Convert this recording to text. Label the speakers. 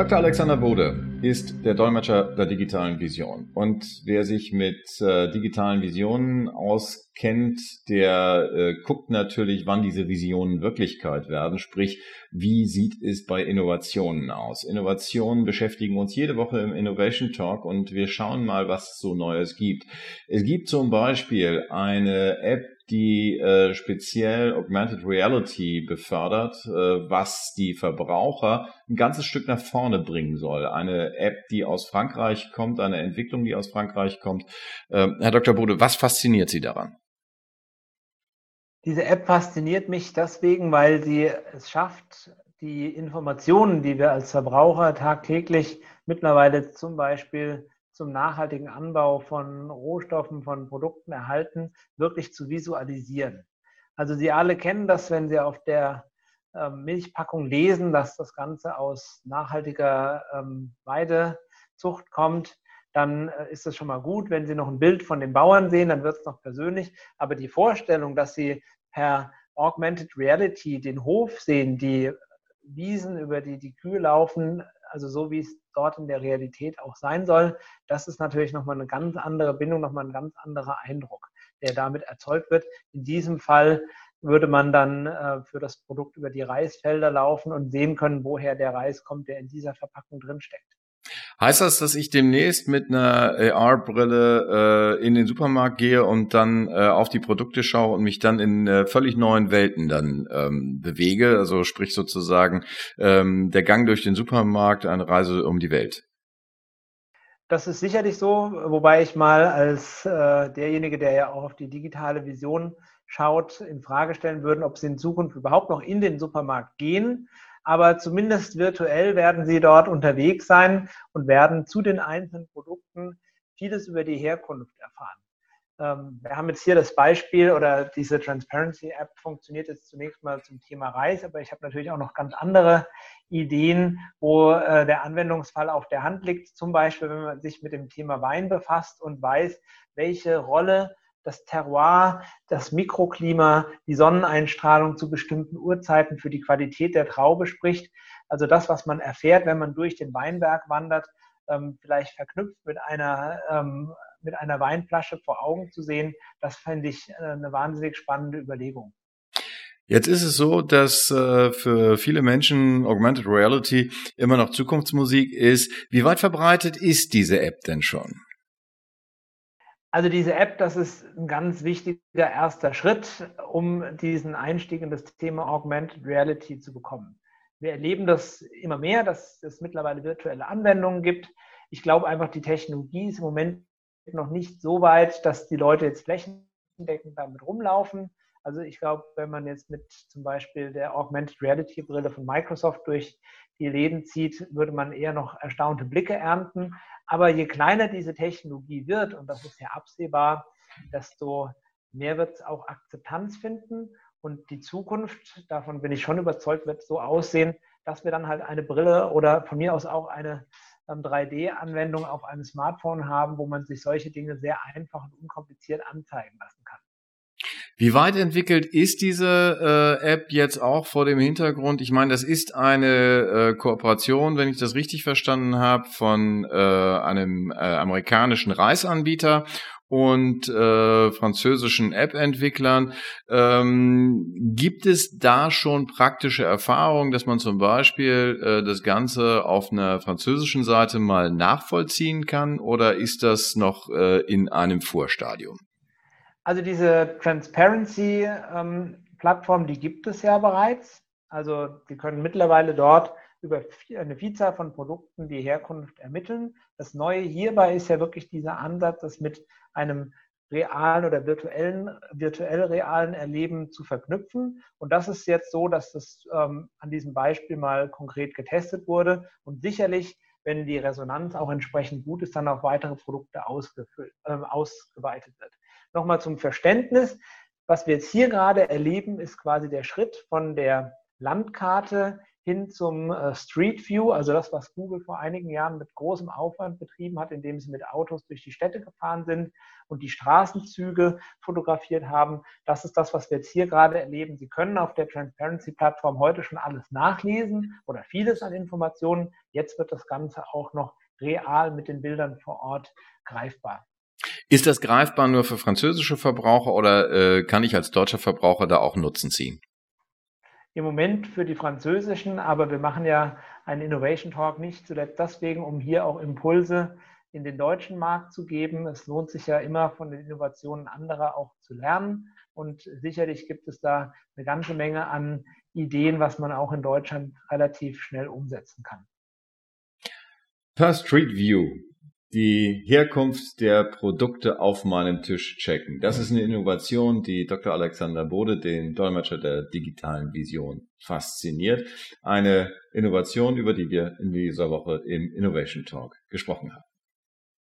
Speaker 1: Dr. Alexander Bode ist der Dolmetscher der digitalen Vision. Und wer sich mit äh, digitalen Visionen auskennt, der äh, guckt natürlich, wann diese Visionen Wirklichkeit werden. Sprich, wie sieht es bei Innovationen aus? Innovationen beschäftigen uns jede Woche im Innovation Talk und wir schauen mal, was es so Neues gibt. Es gibt zum Beispiel eine App, die äh, speziell Augmented Reality befördert, äh, was die Verbraucher ein ganzes Stück nach vorne bringen soll. Eine App, die aus Frankreich kommt, eine Entwicklung, die aus Frankreich kommt. Äh, Herr Dr. Bode, was fasziniert Sie daran?
Speaker 2: Diese App fasziniert mich deswegen, weil sie es schafft, die Informationen, die wir als Verbraucher tagtäglich mittlerweile zum Beispiel zum nachhaltigen Anbau von Rohstoffen, von Produkten erhalten, wirklich zu visualisieren. Also Sie alle kennen das, wenn Sie auf der ähm, Milchpackung lesen, dass das Ganze aus nachhaltiger ähm, Weidezucht kommt, dann äh, ist es schon mal gut. Wenn Sie noch ein Bild von den Bauern sehen, dann wird es noch persönlich. Aber die Vorstellung, dass Sie per Augmented Reality den Hof sehen, die Wiesen, über die die Kühe laufen, also so wie es dort in der Realität auch sein soll, das ist natürlich nochmal eine ganz andere Bindung, nochmal ein ganz anderer Eindruck, der damit erzeugt wird. In diesem Fall würde man dann äh, für das Produkt über die Reisfelder laufen und sehen können, woher der Reis kommt, der in dieser Verpackung drinsteckt.
Speaker 1: Heißt das, dass ich demnächst mit einer AR-Brille äh, in den Supermarkt gehe und dann äh, auf die Produkte schaue und mich dann in äh, völlig neuen Welten dann ähm, bewege? Also sprich sozusagen ähm, der Gang durch den Supermarkt, eine Reise um die Welt.
Speaker 2: Das ist sicherlich so, wobei ich mal als äh, derjenige, der ja auch auf die digitale Vision schaut, in Frage stellen würde, ob sie in Zukunft überhaupt noch in den Supermarkt gehen aber zumindest virtuell werden Sie dort unterwegs sein und werden zu den einzelnen Produkten vieles über die Herkunft erfahren. Ähm, wir haben jetzt hier das Beispiel oder diese Transparency App funktioniert jetzt zunächst mal zum Thema Reis, aber ich habe natürlich auch noch ganz andere Ideen, wo äh, der Anwendungsfall auf der Hand liegt. Zum Beispiel, wenn man sich mit dem Thema Wein befasst und weiß, welche Rolle das Terroir, das Mikroklima, die Sonneneinstrahlung zu bestimmten Uhrzeiten für die Qualität der Traube spricht. Also das, was man erfährt, wenn man durch den Weinberg wandert, ähm, vielleicht verknüpft mit einer, ähm, mit einer Weinflasche vor Augen zu sehen, das fände ich äh, eine wahnsinnig spannende Überlegung.
Speaker 1: Jetzt ist es so, dass äh, für viele Menschen Augmented Reality immer noch Zukunftsmusik ist. Wie weit verbreitet ist diese App denn schon?
Speaker 2: Also diese App, das ist ein ganz wichtiger erster Schritt, um diesen Einstieg in das Thema Augmented Reality zu bekommen. Wir erleben das immer mehr, dass es mittlerweile virtuelle Anwendungen gibt. Ich glaube einfach, die Technologie ist im Moment noch nicht so weit, dass die Leute jetzt flächendeckend damit rumlaufen. Also ich glaube, wenn man jetzt mit zum Beispiel der Augmented Reality Brille von Microsoft durch die Läden zieht, würde man eher noch erstaunte Blicke ernten. Aber je kleiner diese Technologie wird, und das ist ja absehbar, desto mehr wird es auch Akzeptanz finden. Und die Zukunft, davon bin ich schon überzeugt, wird so aussehen, dass wir dann halt eine Brille oder von mir aus auch eine 3D-Anwendung ähm, auf einem Smartphone haben, wo man sich solche Dinge sehr einfach und unkompliziert anzeigen lassen.
Speaker 1: Wie weit entwickelt ist diese äh, App jetzt auch vor dem Hintergrund? Ich meine, das ist eine äh, Kooperation, wenn ich das richtig verstanden habe, von äh, einem äh, amerikanischen Reisanbieter und äh, französischen App-Entwicklern. Ähm, gibt es da schon praktische Erfahrungen, dass man zum Beispiel äh, das Ganze auf einer französischen Seite mal nachvollziehen kann oder ist das noch äh, in einem Vorstadium?
Speaker 2: Also diese Transparency-Plattform, ähm, die gibt es ja bereits. Also Sie können mittlerweile dort über eine Vielzahl von Produkten die Herkunft ermitteln. Das Neue hierbei ist ja wirklich dieser Ansatz, das mit einem realen oder virtuellen, virtuell realen Erleben zu verknüpfen. Und das ist jetzt so, dass das ähm, an diesem Beispiel mal konkret getestet wurde und sicherlich, wenn die Resonanz auch entsprechend gut ist, dann auf weitere Produkte ausgefüllt, äh, ausgeweitet wird. Nochmal zum Verständnis. Was wir jetzt hier gerade erleben, ist quasi der Schritt von der Landkarte hin zum äh, Street View, also das, was Google vor einigen Jahren mit großem Aufwand betrieben hat, indem sie mit Autos durch die Städte gefahren sind und die Straßenzüge fotografiert haben. Das ist das, was wir jetzt hier gerade erleben. Sie können auf der Transparency-Plattform heute schon alles nachlesen oder vieles an Informationen. Jetzt wird das Ganze auch noch real mit den Bildern vor Ort greifbar.
Speaker 1: Ist das greifbar nur für französische Verbraucher oder äh, kann ich als deutscher Verbraucher da auch Nutzen ziehen?
Speaker 2: Im Moment für die französischen, aber wir machen ja einen Innovation Talk nicht zuletzt deswegen, um hier auch Impulse in den deutschen Markt zu geben. Es lohnt sich ja immer von den Innovationen anderer auch zu lernen. Und sicherlich gibt es da eine ganze Menge an Ideen, was man auch in Deutschland relativ schnell umsetzen kann.
Speaker 1: Per Street View die Herkunft der Produkte auf meinem Tisch checken. Das ist eine Innovation, die Dr. Alexander Bode, den Dolmetscher der digitalen Vision, fasziniert. Eine Innovation, über die wir in dieser Woche im Innovation Talk gesprochen haben.